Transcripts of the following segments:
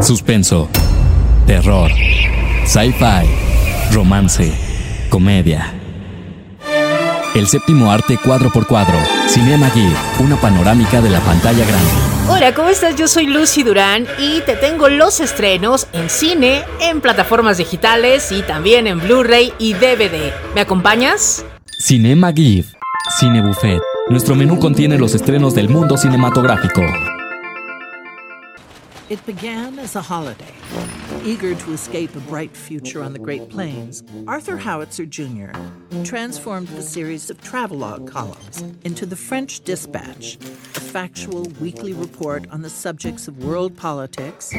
suspenso, terror, sci-fi, romance, comedia. El séptimo arte cuadro por cuadro, Cinema Gear, una panorámica de la pantalla grande. Hola, ¿cómo estás? Yo soy Lucy Durán y te tengo los estrenos en cine, en plataformas digitales y también en Blu-ray y DVD. ¿Me acompañas? Cinema GIF, Cine Buffet. Nuestro menú contiene los estrenos del mundo cinematográfico. It began as a holiday. Eager to escape a bright future on the Great Plains, Arthur Howitzer Jr. transformed the series of travelogue columns into the French Dispatch, a factual weekly report on the subjects of world politics,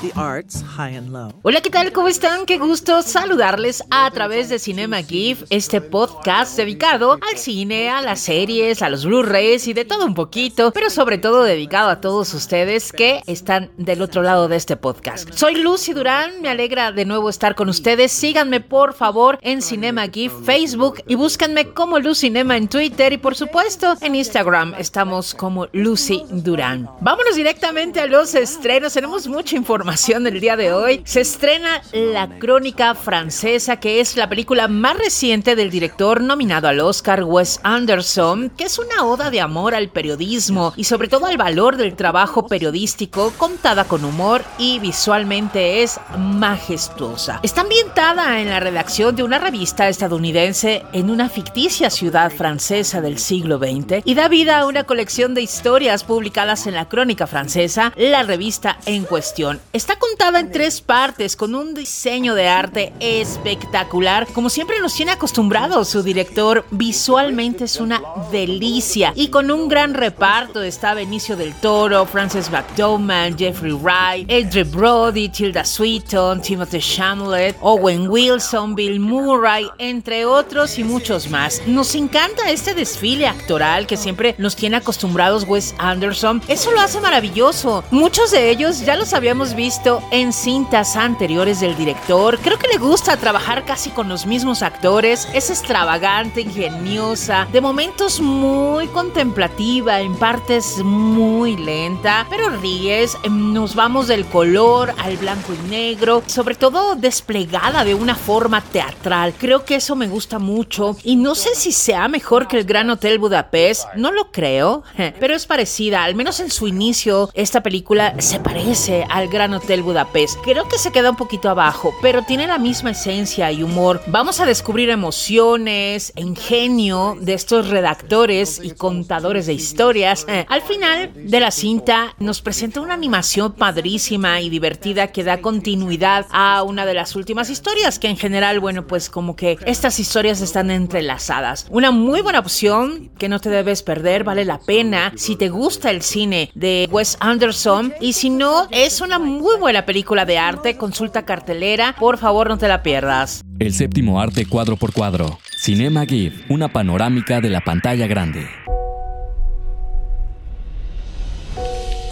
the arts, high and low. Hola, ¿qué tal? ¿Cómo están? Qué gusto saludarles a través de Cinema GIF, este podcast dedicado al cine, a las series, a los Blu-rays y de todo un poquito, pero sobre todo dedicado a todos ustedes que están del otro lado de este podcast. Soy Lucy Durán, me alegra de nuevo estar con ustedes. Síganme por favor en Cinema GIF Facebook y búsquenme como Lucy Cinema en Twitter y por supuesto en Instagram estamos como Lucy Durán. Vámonos directamente a los estrenos, tenemos mucha información del día de hoy, se estrena La Crónica Francesa, que es la película más reciente del director nominado al Oscar Wes Anderson, que es una oda de amor al periodismo y sobre todo al valor del trabajo periodístico, contada con humor y visualmente es majestuosa. Está ambientada en la redacción de una revista estadounidense en una ficticia ciudad francesa del siglo XX y da vida a una colección de historias publicadas en la Crónica Francesa, la revista en cuestión. Está contada en tres partes con un diseño de arte espectacular, como siempre nos tiene acostumbrados su director. Visualmente es una delicia y con un gran reparto está Benicio del Toro, Frances McDormand, Jeffrey Wright, Edre Brody, Tilda Swinton, Timothy Chamlet, Owen Wilson, Bill Murray, entre otros y muchos más. Nos encanta este desfile actoral que siempre nos tiene acostumbrados Wes Anderson. Eso lo hace maravilloso. Muchos de ellos ya los habíamos visto en cintas anteriores del director. Creo que le gusta trabajar casi con los mismos actores. Es extravagante, ingeniosa, de momentos muy contemplativa, en partes muy lenta, pero ríes. Nos vamos del color al blanco y negro, sobre todo desplegada de una forma teatral. Creo que eso me gusta mucho y no sé si sea mejor que el Gran Hotel Budapest, no lo creo, pero es parecida, al menos en su inicio, esta película se parece al Gran Hotel Hotel Budapest. Creo que se queda un poquito abajo, pero tiene la misma esencia y humor. Vamos a descubrir emociones, ingenio de estos redactores y contadores de historias. Al final de la cinta nos presenta una animación padrísima y divertida que da continuidad a una de las últimas historias, que en general, bueno, pues como que estas historias están entrelazadas. Una muy buena opción que no te debes perder, vale la pena si te gusta el cine de Wes Anderson y si no, es una muy muy buena película de arte, consulta cartelera, por favor no te la pierdas. El séptimo arte cuadro por cuadro, Cinema GIF, una panorámica de la pantalla grande.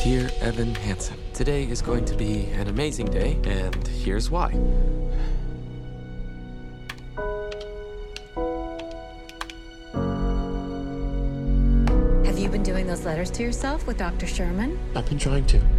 Dear Evan Hansen, today is going to be an amazing day, and here's why. Have you been doing those letters to yourself with Dr. Sherman? I've been trying to.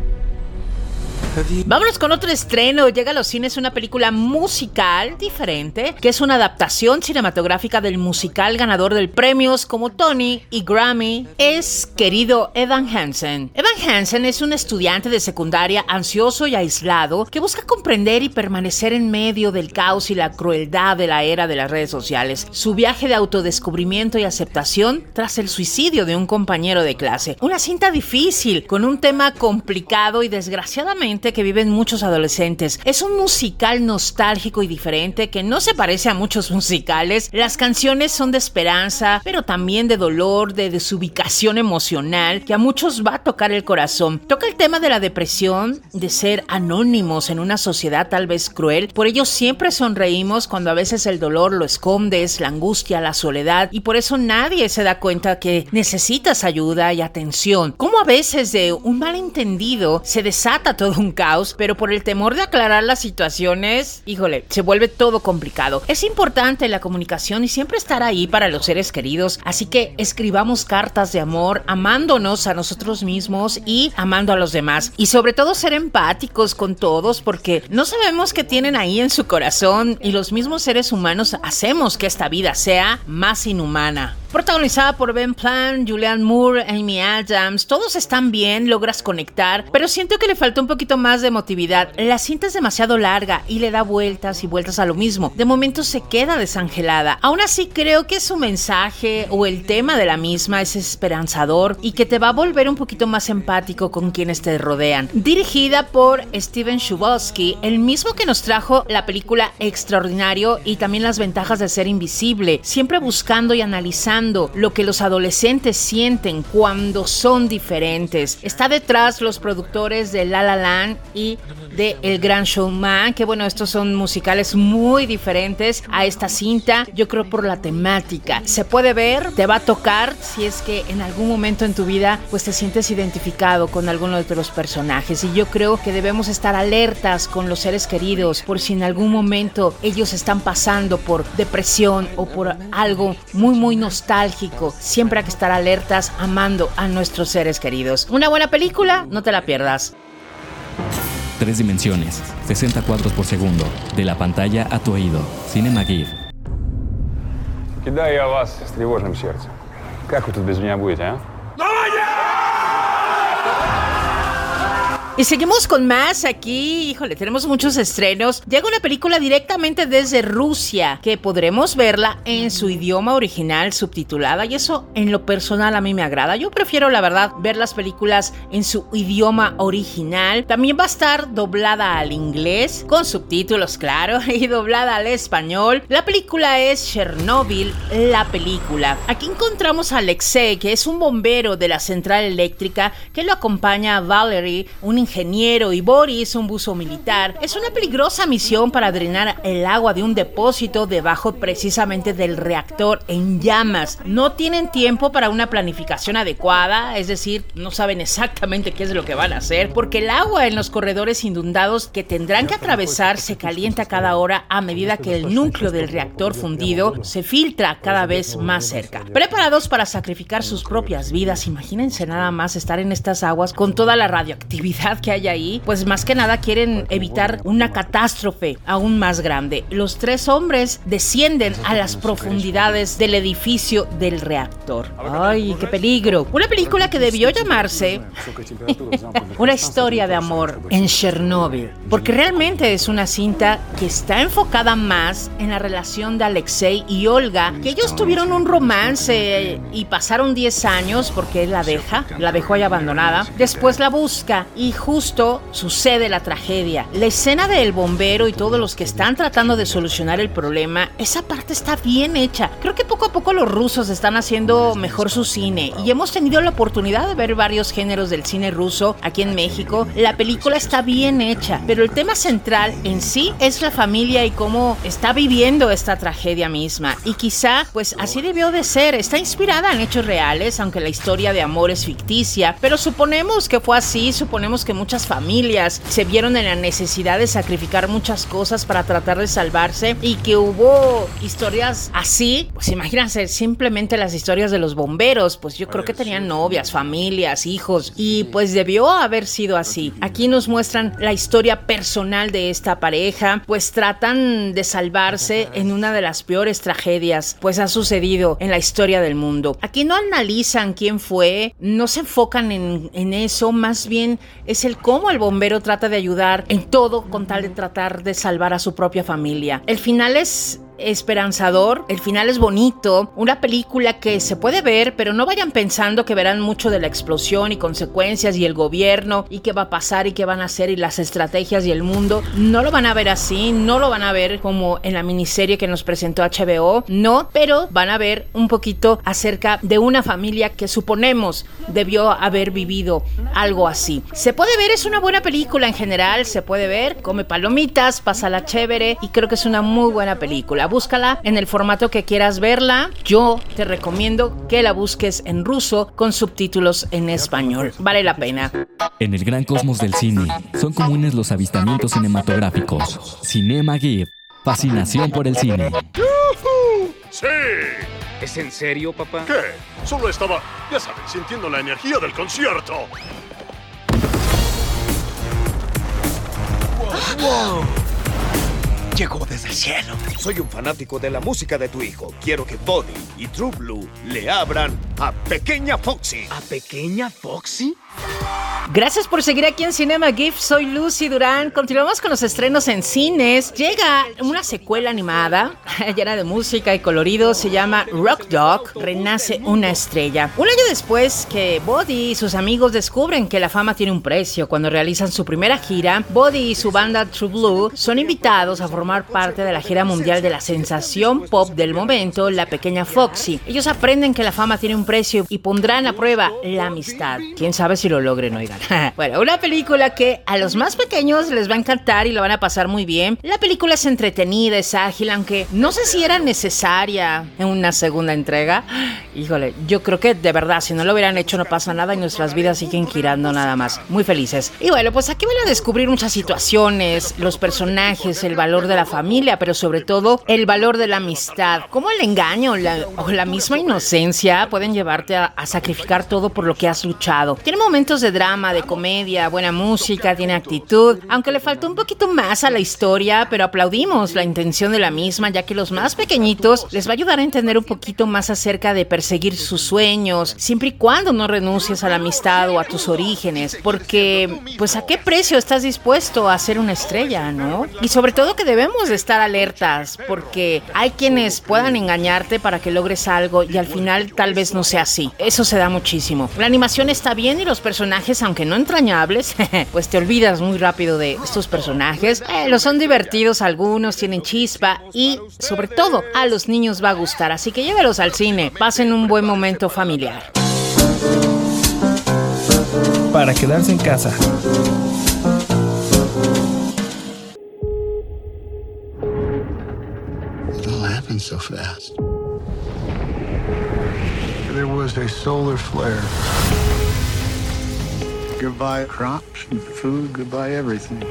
Vámonos con otro estreno. Llega a los cines una película musical diferente, que es una adaptación cinematográfica del musical ganador del premios como Tony y Grammy. Es querido Evan Hansen. Evan Hansen es un estudiante de secundaria ansioso y aislado que busca comprender y permanecer en medio del caos y la crueldad de la era de las redes sociales. Su viaje de autodescubrimiento y aceptación tras el suicidio de un compañero de clase. Una cinta difícil, con un tema complicado y desgraciadamente que viven muchos adolescentes. Es un musical nostálgico y diferente que no se parece a muchos musicales. Las canciones son de esperanza, pero también de dolor, de desubicación emocional, que a muchos va a tocar el corazón. Toca el tema de la depresión, de ser anónimos en una sociedad tal vez cruel. Por ello siempre sonreímos cuando a veces el dolor lo escondes, la angustia, la soledad, y por eso nadie se da cuenta que necesitas ayuda y atención. Como a veces de un malentendido se desata todo un caos, pero por el temor de aclarar las situaciones, híjole, se vuelve todo complicado. Es importante la comunicación y siempre estar ahí para los seres queridos, así que escribamos cartas de amor, amándonos a nosotros mismos y amando a los demás. Y sobre todo ser empáticos con todos, porque no sabemos qué tienen ahí en su corazón y los mismos seres humanos hacemos que esta vida sea más inhumana. Protagonizada por Ben Plan, Julianne Moore, Amy Adams, todos están bien, logras conectar, pero siento que le falta un poquito más de emotividad. La cinta es demasiado larga y le da vueltas y vueltas a lo mismo. De momento se queda desangelada. Aún así creo que su mensaje o el tema de la misma es esperanzador y que te va a volver un poquito más empático con quienes te rodean. Dirigida por Steven Chbosky, el mismo que nos trajo la película Extraordinario y también las ventajas de ser invisible, siempre buscando y analizando lo que los adolescentes sienten cuando son diferentes. Está detrás los productores de La La Land y de El Gran Showman, que bueno, estos son musicales muy diferentes a esta cinta, yo creo por la temática. Se puede ver, te va a tocar si es que en algún momento en tu vida pues te sientes identificado con alguno de los personajes y yo creo que debemos estar alertas con los seres queridos por si en algún momento ellos están pasando por depresión o por algo muy muy nostálgico Siempre hay que estar alertas amando a nuestros seres queridos. Una buena película, no te la pierdas. Tres dimensiones, 60 cuadros por segundo, de la pantalla a tu oído. Cinema GIF. Кидаю я вас с тревожным сердцем. Как вы тут без меня будете, а? Y seguimos con más aquí. Híjole, tenemos muchos estrenos. Llega una película directamente desde Rusia que podremos verla en su idioma original subtitulada y eso en lo personal a mí me agrada. Yo prefiero la verdad ver las películas en su idioma original. También va a estar doblada al inglés con subtítulos, claro, y doblada al español. La película es Chernobyl, la película. Aquí encontramos a Alexei, que es un bombero de la central eléctrica que lo acompaña a Valerie, un ingeniero y Boris, un buzo militar, es una peligrosa misión para drenar el agua de un depósito debajo precisamente del reactor en llamas. No tienen tiempo para una planificación adecuada, es decir, no saben exactamente qué es lo que van a hacer, porque el agua en los corredores inundados que tendrán que atravesar se calienta cada hora a medida que el núcleo del reactor fundido se filtra cada vez más cerca. Preparados para sacrificar sus propias vidas, imagínense nada más estar en estas aguas con toda la radioactividad que hay ahí, pues más que nada quieren evitar una catástrofe aún más grande. Los tres hombres descienden a las profundidades del edificio del reactor. ¡Ay, qué peligro! Una película que debió llamarse Una historia de amor en Chernobyl, porque realmente es una cinta que está enfocada más en la relación de Alexei y Olga, que ellos tuvieron un romance y pasaron 10 años porque él la deja, la dejó ahí abandonada, después la busca y justo sucede la tragedia. La escena del bombero y todos los que están tratando de solucionar el problema, esa parte está bien hecha. Creo que poco a poco los rusos están haciendo mejor su cine y hemos tenido la oportunidad de ver varios géneros del cine ruso aquí en México. La película está bien hecha, pero el tema central en sí es la familia y cómo está viviendo esta tragedia misma. Y quizá, pues así debió de ser. Está inspirada en hechos reales, aunque la historia de amor es ficticia, pero suponemos que fue así, suponemos que muchas familias se vieron en la necesidad de sacrificar muchas cosas para tratar de salvarse y que hubo historias así, pues imagínense simplemente las historias de los bomberos, pues yo creo que tenían novias, familias, hijos y pues debió haber sido así. Aquí nos muestran la historia personal de esta pareja, pues tratan de salvarse en una de las peores tragedias pues ha sucedido en la historia del mundo. Aquí no analizan quién fue, no se enfocan en, en eso, más bien es el cómo el bombero trata de ayudar en todo con tal de tratar de salvar a su propia familia. El final es esperanzador, el final es bonito, una película que se puede ver, pero no vayan pensando que verán mucho de la explosión y consecuencias y el gobierno y qué va a pasar y qué van a hacer y las estrategias y el mundo. No lo van a ver así, no lo van a ver como en la miniserie que nos presentó HBO, no, pero van a ver un poquito acerca de una familia que suponemos debió haber vivido algo así. Se puede ver, es una buena película en general, se puede ver, come palomitas, pasa la chévere y creo que es una muy buena película. Búscala en el formato que quieras verla. Yo te recomiendo que la busques en ruso con subtítulos en español. Vale la pena. En el gran cosmos del cine, son comunes los avistamientos cinematográficos. Cinema Gear. Fascinación por el cine. ¡Sí! ¿Es en serio, papá? ¿Qué? Solo estaba, ya sabes, sintiendo la energía del concierto. ¡Wow! Llegó desde el cielo. Soy un fanático de la música de tu hijo. Quiero que Buddy y True Blue le abran a Pequeña Foxy. ¿A Pequeña Foxy? Gracias por seguir aquí en Cinema GIF. Soy Lucy Durán. Continuamos con los estrenos en cines. Llega una secuela animada llena de música y colorido. Se llama Rock Dog. Renace una estrella. Un año después que Buddy y sus amigos descubren que la fama tiene un precio cuando realizan su primera gira, Buddy y su banda True Blue son invitados a formar parte de la gira mundial de la sensación pop del momento, la pequeña Foxy. Ellos aprenden que la fama tiene un precio y pondrán a prueba la amistad. Quién sabe si lo logren, oigan. bueno, una película que a los más pequeños les va a encantar y lo van a pasar muy bien. La película es entretenida, es ágil, aunque no sé si era necesaria en una segunda entrega. Híjole, yo creo que de verdad, si no lo hubieran hecho no pasa nada y nuestras vidas siguen girando nada más. Muy felices. Y bueno, pues aquí van a descubrir muchas situaciones, los personajes, el valor de la familia, pero sobre todo el valor de la amistad. Como el engaño o la misma inocencia pueden llevarte a, a sacrificar todo por lo que has luchado. Tiene momentos de drama, de comedia, buena música, tiene actitud, aunque le faltó un poquito más a la historia, pero aplaudimos la intención de la misma, ya que los más pequeñitos les va a ayudar a entender un poquito más acerca de perseguir sus sueños, siempre y cuando no renuncies a la amistad o a tus orígenes, porque pues a qué precio estás dispuesto a ser una estrella, ¿no? Y sobre todo que debemos de estar alertas, porque hay quienes puedan engañarte para que logres algo y al final tal vez no sea así. Eso se da muchísimo. La animación está bien y los personajes, aunque no entrañables, pues te olvidas muy rápido de estos personajes. Eh, los son divertidos algunos, tienen chispa y sobre todo a los niños va a gustar. Así que llévelos al cine, pasen un buen momento familiar. Para quedarse en casa. It all happened so fast. There was a solar flare. Goodbye crops and food, goodbye everything.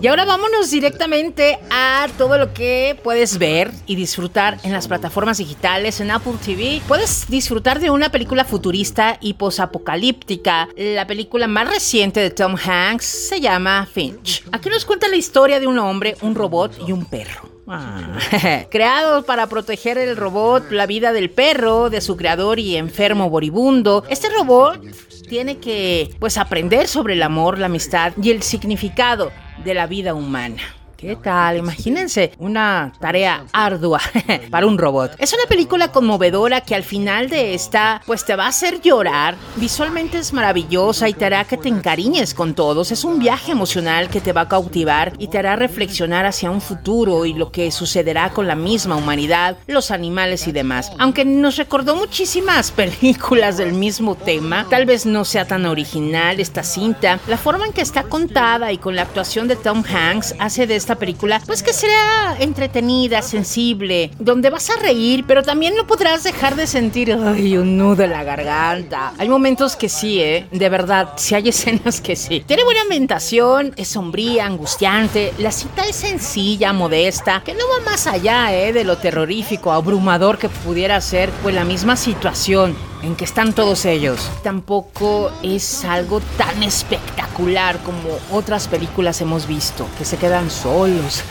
Y ahora vámonos directamente a todo lo que puedes ver y disfrutar en las plataformas digitales, en Apple TV. Puedes disfrutar de una película futurista y posapocalíptica. La película más reciente de Tom Hanks se llama Finch. Aquí nos cuenta la historia de un hombre, un robot y un perro. Ah. Creado para proteger el robot, la vida del perro, de su creador y enfermo moribundo. Este robot tiene que pues aprender sobre el amor, la amistad y el significado de la vida humana. ¿Qué tal? Imagínense una tarea ardua para un robot. Es una película conmovedora que al final de esta, pues te va a hacer llorar. Visualmente es maravillosa y te hará que te encariñes con todos. Es un viaje emocional que te va a cautivar y te hará reflexionar hacia un futuro y lo que sucederá con la misma humanidad, los animales y demás. Aunque nos recordó muchísimas películas del mismo tema, tal vez no sea tan original esta cinta. La forma en que está contada y con la actuación de Tom Hanks hace de esta película, pues que sea entretenida, sensible, donde vas a reír, pero también no podrás dejar de sentir ay, un nudo en la garganta. Hay momentos que sí, ¿eh? De verdad, si hay escenas que sí. Tiene buena ambientación, es sombría, angustiante. La cita es sencilla, modesta, que no va más allá, ¿eh? De lo terrorífico, abrumador que pudiera ser, pues la misma situación en que están todos ellos. Tampoco es algo tan espectacular como otras películas hemos visto, que se quedan solos.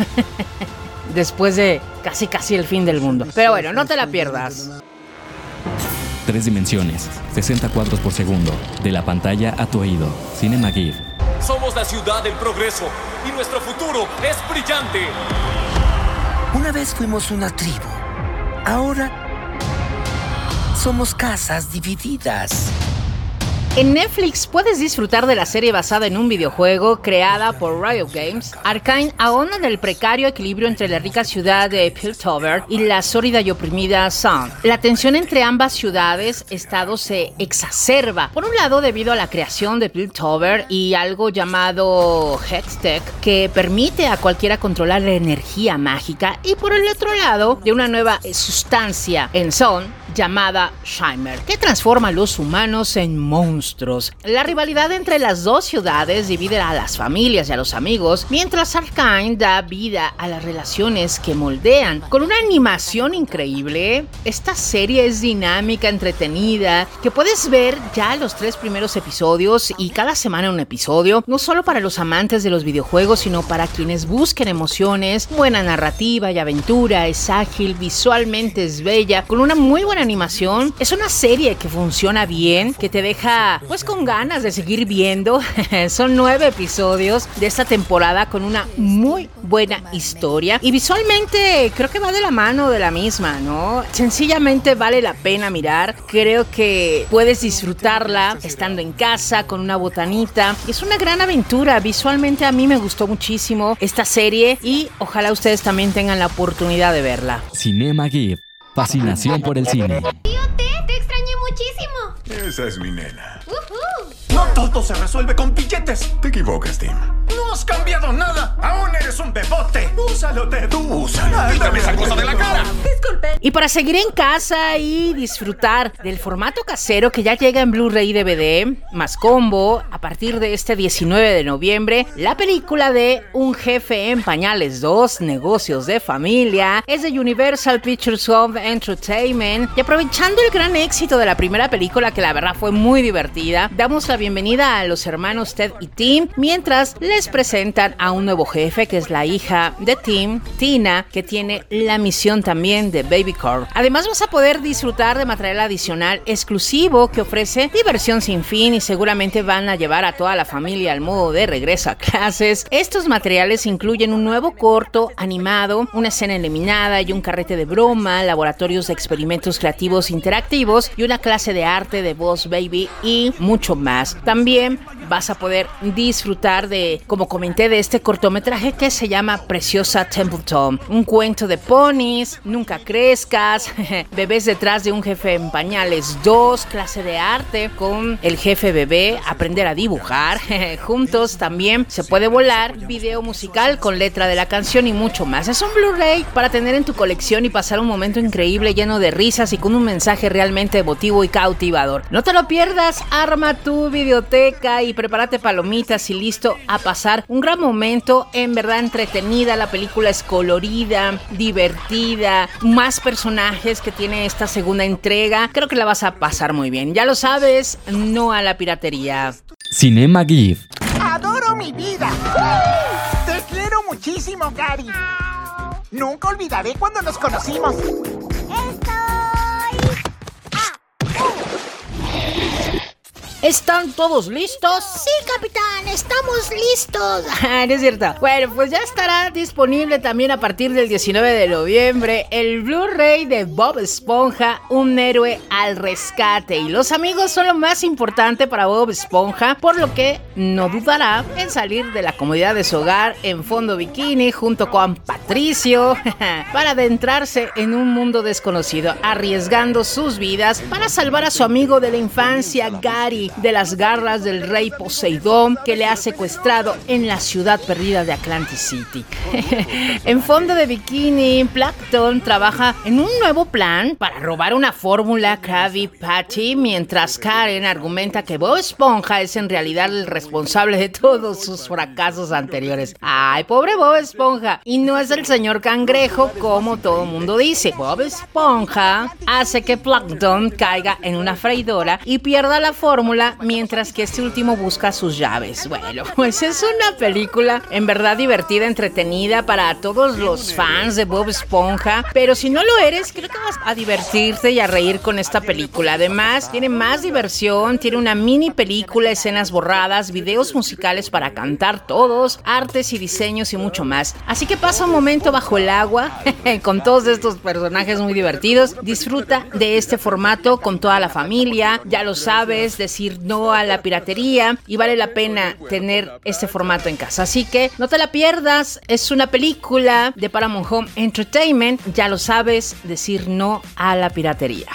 Después de casi casi el fin del mundo. Pero bueno, no te la pierdas. Tres dimensiones, 60 cuadros por segundo, de la pantalla a tu oído. Cinema Gear. Somos la ciudad del progreso y nuestro futuro es brillante. Una vez fuimos una tribu. Ahora somos casas divididas. En Netflix puedes disfrutar de la serie basada en un videojuego creada por Riot Games. Arkane ahonda en el precario equilibrio entre la rica ciudad de Piltover y la sólida y oprimida Sun. La tensión entre ambas ciudades, estados se exacerba. Por un lado, debido a la creación de Piltover y algo llamado Hextech, que permite a cualquiera controlar la energía mágica. Y por el otro lado, de una nueva sustancia en Sun llamada Shimer, que transforma a los humanos en monstruos. La rivalidad entre las dos ciudades divide a las familias y a los amigos, mientras Arkane da vida a las relaciones que moldean. Con una animación increíble, esta serie es dinámica, entretenida, que puedes ver ya los tres primeros episodios y cada semana un episodio, no solo para los amantes de los videojuegos, sino para quienes busquen emociones, buena narrativa y aventura, es ágil, visualmente es bella, con una muy buena animación. Es una serie que funciona bien, que te deja pues con ganas de seguir viendo. Son nueve episodios de esta temporada con una muy buena historia y visualmente creo que va de la mano de la misma, ¿no? Sencillamente vale la pena mirar. Creo que puedes disfrutarla estando en casa con una botanita. Es una gran aventura. Visualmente a mí me gustó muchísimo esta serie y ojalá ustedes también tengan la oportunidad de verla. Cinema Gift Fascinación por el cine. Tío T, te extrañé muchísimo. Esa es mi nena. No todo se resuelve con billetes. Te equivocas, Tim. No has cambiado nada. Aún eres un bebote. Úsalo, Ted. Tú úsalo. Quítame esa cosa de la cara. Disculpen. Y para seguir en casa y disfrutar del formato casero que ya llega en Blu-ray y DVD, más combo, a partir de este 19 de noviembre, la película de Un jefe en pañales 2, Negocios de Familia, es de Universal Pictures Home Entertainment. Y aprovechando el gran éxito de la primera película, que la verdad fue muy divertida, damos la bienvenida a los hermanos Ted y Tim, mientras les presentan a un nuevo jefe que es la hija de Tim, Tina, que tiene la misión también de Baby Core. Además vas a poder disfrutar de material adicional exclusivo que ofrece diversión sin fin y seguramente van a llevar a toda la familia al modo de regreso a clases. Estos materiales incluyen un nuevo corto animado, una escena eliminada y un carrete de broma, laboratorios de experimentos creativos interactivos y una clase de arte de Boss Baby y mucho más. También vas a poder disfrutar de, como comenté, de este cortometraje que se llama Preciosa Templeton. Un cuento de ponis, nunca crezcas, bebés detrás de un jefe en pañales, dos, clase de arte con el jefe bebé, aprender a dibujar. Juntos también se puede volar, video musical con letra de la canción y mucho más. Es un Blu-ray para tener en tu colección y pasar un momento increíble lleno de risas y con un mensaje realmente emotivo y cautivador. No te lo pierdas, arma tu videoteca y prepárate palomitas y listo a pasar un gran momento, en verdad entretenida, la película es colorida, divertida, más personajes que tiene esta segunda entrega, creo que la vas a pasar muy bien, ya lo sabes, no a la piratería. Cinema Gift. Adoro mi vida. Te quiero muchísimo, Gary. Nunca olvidaré cuando nos conocimos. ¿Están todos listos? Sí, capitán, estamos listos. no es cierto. Bueno, pues ya estará disponible también a partir del 19 de noviembre el Blu-ray de Bob Esponja, un héroe al rescate. Y los amigos son lo más importante para Bob Esponja, por lo que no dudará en salir de la comodidad de su hogar en fondo bikini junto con Patricio para adentrarse en un mundo desconocido, arriesgando sus vidas para salvar a su amigo de la infancia, Gary de las garras del rey Poseidón que le ha secuestrado en la ciudad perdida de Atlantic City. en fondo de bikini, Plankton trabaja en un nuevo plan para robar una fórmula Krabby Patty, mientras Karen argumenta que Bob Esponja es en realidad el responsable de todos sus fracasos anteriores. Ay, pobre Bob Esponja. Y no es el señor cangrejo como todo mundo dice. Bob Esponja hace que Plankton caiga en una freidora y pierda la fórmula mientras que este último busca sus llaves. Bueno, pues es una película en verdad divertida, entretenida para todos los fans de Bob Esponja, pero si no lo eres, creo que vas a divertirte y a reír con esta película. Además, tiene más diversión, tiene una mini película, escenas borradas, videos musicales para cantar todos, artes y diseños y mucho más. Así que pasa un momento bajo el agua con todos estos personajes muy divertidos. Disfruta de este formato con toda la familia, ya lo sabes, decir decir no a la piratería y vale la pena tener este formato en casa. Así que no te la pierdas, es una película de Paramount Home Entertainment, ya lo sabes, decir no a la piratería.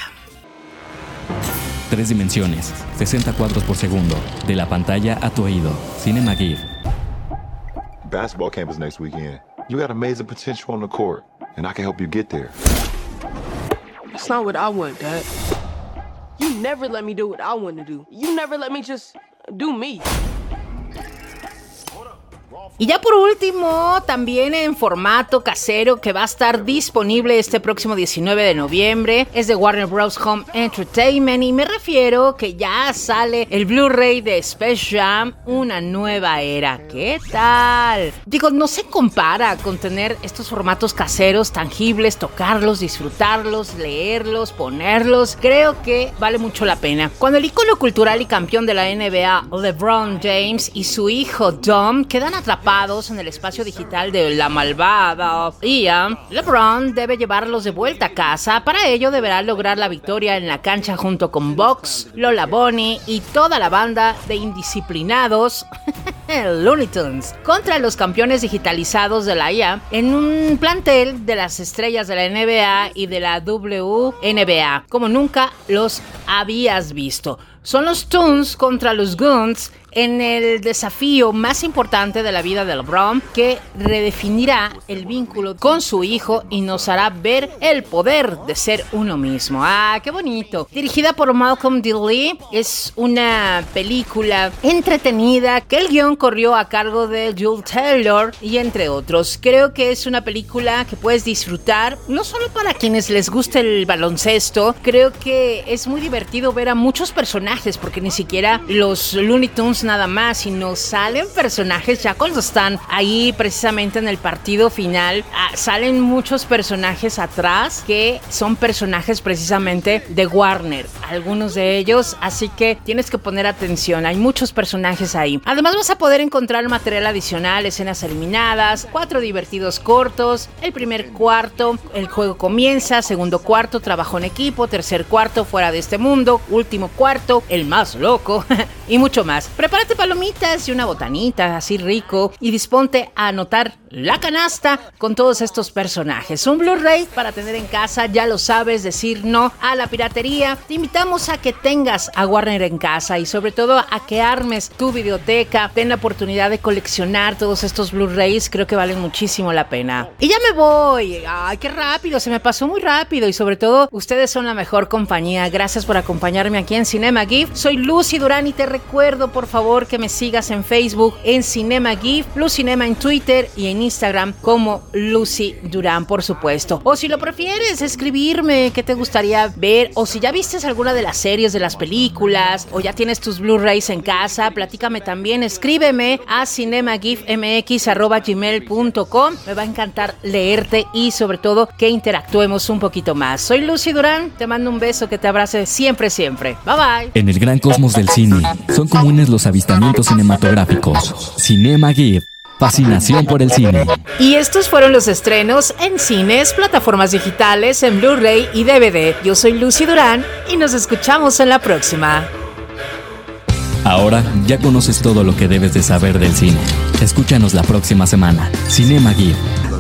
Tres dimensiones, 60 cuadros por segundo, de la pantalla a tu oído. Cinema Gear. Basketball campus next weekend. You got amazing potential on the court, and I can help you get there. That's not what I want, Dad. Never let me do what I want to do. You never let me just do me. Y ya por último, también en formato casero que va a estar disponible este próximo 19 de noviembre, es de Warner Bros. Home Entertainment y me refiero que ya sale el Blu-ray de Space Jam, una nueva era. ¿Qué tal? Digo, no se compara con tener estos formatos caseros tangibles, tocarlos, disfrutarlos, leerlos, ponerlos. Creo que vale mucho la pena. Cuando el icono cultural y campeón de la NBA, LeBron James, y su hijo Dom quedan atrapados en el espacio digital de la malvada IA, LeBron debe llevarlos de vuelta a casa. Para ello deberá lograr la victoria en la cancha junto con Box, Lola Bonnie y toda la banda de indisciplinados Looney Tunes contra los campeones digitalizados de la IA en un plantel de las estrellas de la NBA y de la WNBA, como nunca los habías visto. Son los Toons contra los Goons en el desafío más importante de la vida de LeBron, que redefinirá el vínculo con su hijo y nos hará ver el poder de ser uno mismo. Ah, qué bonito. Dirigida por Malcolm D. Lee, es una película entretenida que el guion corrió a cargo de Jules Taylor y entre otros. Creo que es una película que puedes disfrutar, no solo para quienes les guste el baloncesto, creo que es muy divertido ver a muchos personajes, porque ni siquiera los Looney Tunes nada más, sino salen personajes ya cuando están ahí precisamente en el partido final, ah, salen muchos personajes atrás que son personajes precisamente de Warner, algunos de ellos, así que tienes que poner atención, hay muchos personajes ahí. Además vas a poder encontrar material adicional, escenas eliminadas, cuatro divertidos cortos, el primer cuarto, el juego comienza, segundo cuarto, trabajo en equipo, tercer cuarto, fuera de este mundo, último cuarto, el más loco y mucho más. Prepárate palomitas y una botanita así rico y disponte a anotar la canasta con todos estos personajes. Un Blu-ray para tener en casa, ya lo sabes, decir no a la piratería. Te invitamos a que tengas a Warner en casa y sobre todo a que armes tu biblioteca, ten la oportunidad de coleccionar todos estos Blu-rays, creo que valen muchísimo la pena. Y ya me voy, ay, qué rápido, se me pasó muy rápido y sobre todo ustedes son la mejor compañía. Gracias por acompañarme aquí en Cinema Gift. Soy Lucy Durán y te recuerdo por favor que me sigas en Facebook en Cinema Gift, Blue Cinema en Twitter y en Instagram como Lucy Durán, por supuesto. O si lo prefieres, escribirme qué te gustaría ver o si ya vistes alguna de las series, de las películas o ya tienes tus Blu-rays en casa, platícame también, escríbeme a cinemagifmx.gmail.com. Me va a encantar leerte y sobre todo que interactuemos un poquito más. Soy Lucy Durán, te mando un beso que te abrace siempre, siempre. Bye bye. En el gran cosmos del cine, son comunes los avistamientos cinematográficos. Cinema Gear. Fascinación por el cine. Y estos fueron los estrenos en cines, plataformas digitales, en Blu-ray y DVD. Yo soy Lucy Durán y nos escuchamos en la próxima. Ahora ya conoces todo lo que debes de saber del cine. Escúchanos la próxima semana. Cinema Gear